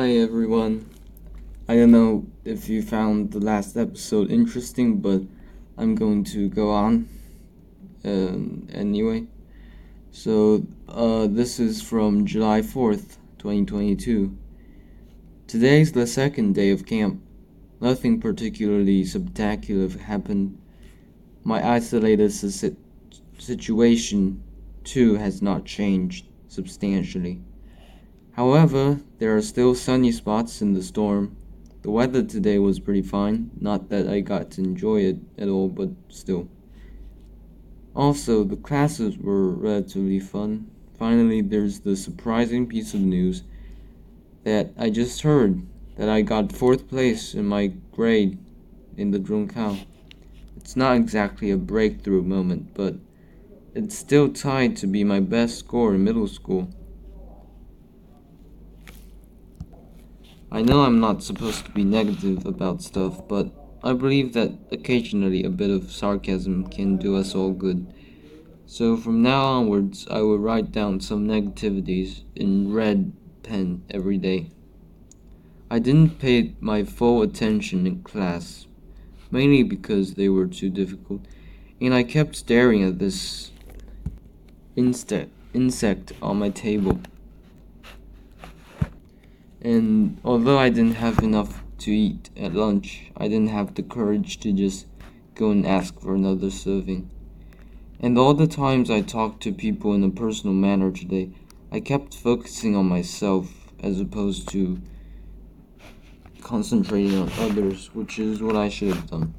Hi everyone. I don't know if you found the last episode interesting, but I'm going to go on um, anyway. So, uh, this is from July 4th, 2022. Today's the second day of camp. Nothing particularly spectacular happened. My isolated si- situation, too, has not changed substantially. However, there are still sunny spots in the storm. The weather today was pretty fine, not that I got to enjoy it at all, but still. Also, the classes were relatively fun. Finally, there's the surprising piece of news that I just heard that I got fourth place in my grade in the Zhongkao. It's not exactly a breakthrough moment, but it's still tied to be my best score in middle school. I know I'm not supposed to be negative about stuff, but I believe that occasionally a bit of sarcasm can do us all good. So from now onwards, I will write down some negativities in red pen every day. I didn't pay my full attention in class, mainly because they were too difficult, and I kept staring at this insect insect on my table. And although I didn't have enough to eat at lunch, I didn't have the courage to just go and ask for another serving. And all the times I talked to people in a personal manner today, I kept focusing on myself as opposed to concentrating on others, which is what I should have done.